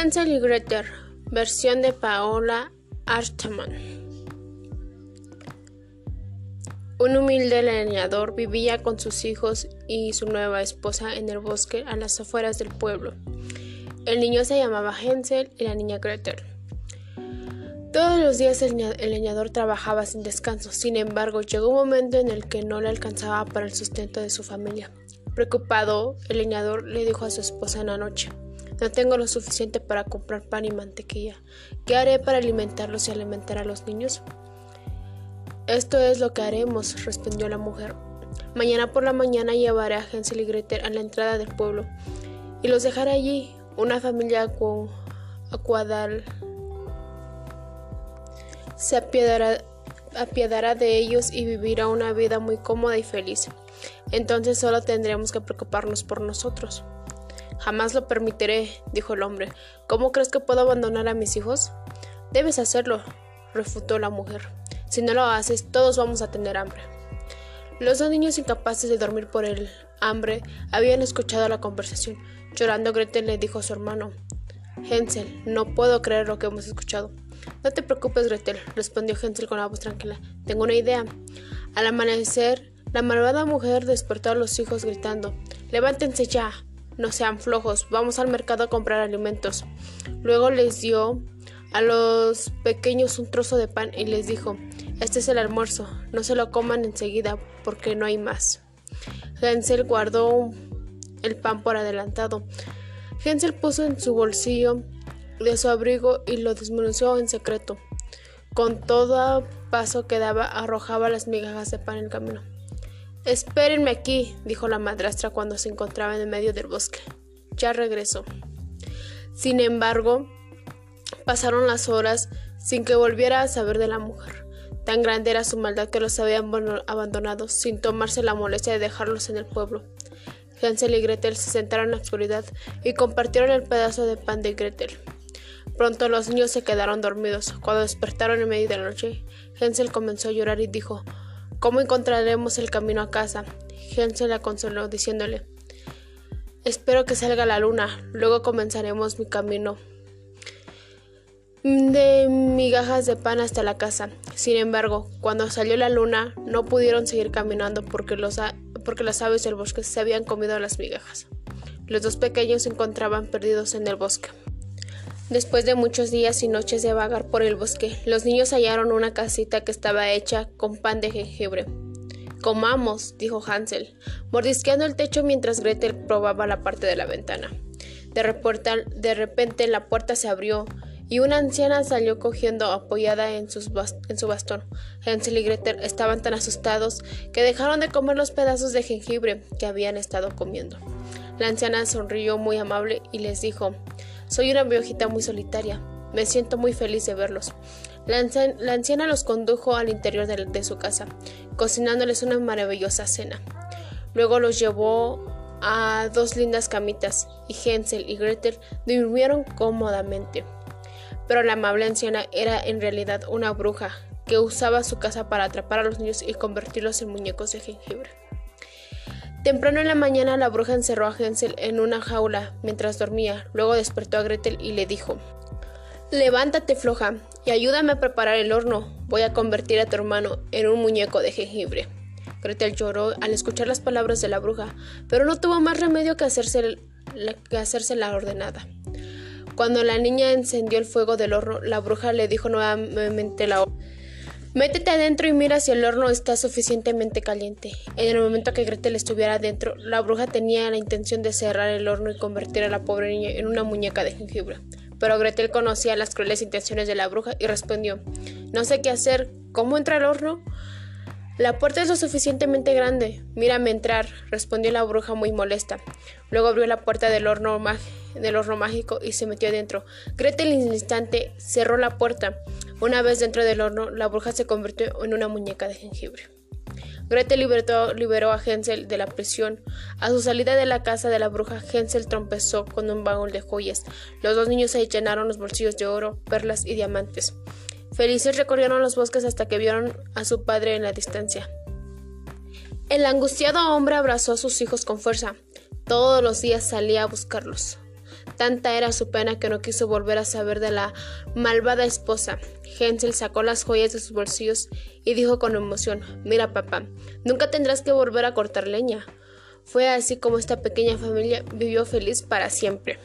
Hansel y Gretel, versión de Paola Artman. Un humilde leñador vivía con sus hijos y su nueva esposa en el bosque a las afueras del pueblo. El niño se llamaba Hansel y la niña Gretel. Todos los días el, leñador trabajaba sin descanso, sin embargo llegó un momento en el que no le alcanzaba para el sustento de su familia. Preocupado, el leñador le dijo a su esposa en la noche, no tengo lo suficiente para comprar pan y mantequilla. ¿Qué haré para alimentarlos y alimentar a los niños? Esto es lo que haremos, respondió la mujer. Mañana por la mañana llevaré a Hansel y Gretel a la entrada del pueblo y los dejaré allí. Una familia acuadal se apiadará, apiadará de ellos y vivirá una vida muy cómoda y feliz. Entonces solo tendremos que preocuparnos por nosotros. Jamás lo permitiré, dijo el hombre. ¿Cómo crees que puedo abandonar a mis hijos? Debes hacerlo, refutó la mujer. Si no lo haces, todos vamos a tener hambre. Los dos niños incapaces de dormir por el hambre habían escuchado la conversación. Llorando, Gretel le dijo a su hermano, Hensel, no puedo creer lo que hemos escuchado. No te preocupes, Gretel, respondió Hensel con la voz tranquila. Tengo una idea. Al amanecer, la malvada mujer despertó a los hijos gritando, Levántense ya, no sean flojos, vamos al mercado a comprar alimentos. Luego les dio a los pequeños un trozo de pan y les dijo, este es el almuerzo, no se lo coman enseguida porque no hay más. Hansel guardó el pan por adelantado. Hansel puso en su bolsillo de su abrigo y lo desmenuzó en secreto. Con todo paso que daba arrojaba las migajas de pan en el camino. Espérenme aquí, dijo la madrastra cuando se encontraba en el medio del bosque. Ya regresó. Sin embargo, pasaron las horas sin que volviera a saber de la mujer. Tan grande era su maldad que los habían abandonado sin tomarse la molestia de dejarlos en el pueblo. Hansel y Gretel se sentaron en la oscuridad y compartieron el pedazo de pan de Gretel. Pronto los niños se quedaron dormidos. Cuando despertaron en medio de la noche, Hansel comenzó a llorar y dijo ¿Cómo encontraremos el camino a casa? Hansel la consoló diciéndole Espero que salga la luna, luego comenzaremos mi camino de migajas de pan hasta la casa. Sin embargo, cuando salió la luna, no pudieron seguir caminando porque, los porque las aves del bosque se habían comido las migajas. Los dos pequeños se encontraban perdidos en el bosque. Después de muchos días y noches de vagar por el bosque, los niños hallaron una casita que estaba hecha con pan de jengibre. Comamos, dijo Hansel, mordisqueando el techo mientras Gretel probaba la parte de la ventana. De, de repente la puerta se abrió y una anciana salió cogiendo apoyada en, en, su bastón. Hansel y Gretel estaban tan asustados que dejaron de comer los pedazos de jengibre que habían estado comiendo. La anciana sonrió muy amable y les dijo soy una viejita muy solitaria. Me siento muy feliz de verlos. La, anciana los condujo al interior de, su casa, cocinándoles una maravillosa cena. Luego los llevó a dos lindas camitas y Hansel y Gretel durmieron cómodamente. Pero la amable anciana era en realidad una bruja que usaba su casa para atrapar a los niños y convertirlos en muñecos de jengibre. Temprano en la mañana la bruja encerró a Hansel en una jaula mientras dormía. Luego despertó a Gretel y le dijo Levántate floja y ayúdame a preparar el horno. Voy a convertir a tu hermano en un muñeco de jengibre. Gretel lloró al escuchar las palabras de la bruja, pero no tuvo más remedio que hacerse, la, que hacerse la ordenada. Cuando la niña encendió el fuego del horno, la bruja le dijo nuevamente la Métete adentro y mira si el horno está suficientemente caliente. En el momento que Gretel estuviera adentro, la bruja tenía la intención de cerrar el horno y convertir a la pobre niña en una muñeca de jengibre. Pero Gretel conocía las crueles intenciones de la bruja y respondió No sé qué hacer. ¿Cómo entra al horno? La puerta es lo suficientemente grande. Mírame entrar, respondió la bruja muy molesta. Luego abrió la puerta del horno, del horno mágico y se metió adentro. Gretel en un instante cerró la puerta. Una vez dentro del horno, la bruja se convirtió en una muñeca de jengibre. Gretel liberó a Hansel de la prisión. A su salida de la casa de la bruja, Hansel trompezó con un baúl de joyas. Los dos niños se llenaron los bolsillos de oro, perlas y diamantes. Felices recorrieron los bosques hasta que vieron a su padre en la distancia. El angustiado hombre abrazó a sus hijos con fuerza. Todos los días salía a buscarlos. Tanta era su pena que no quiso volver a saber de la malvada esposa. Hensel sacó las joyas de sus bolsillos y dijo con emoción, Mira papá, nunca tendrás que volver a cortar leña. Fue así como esta pequeña familia vivió feliz para siempre.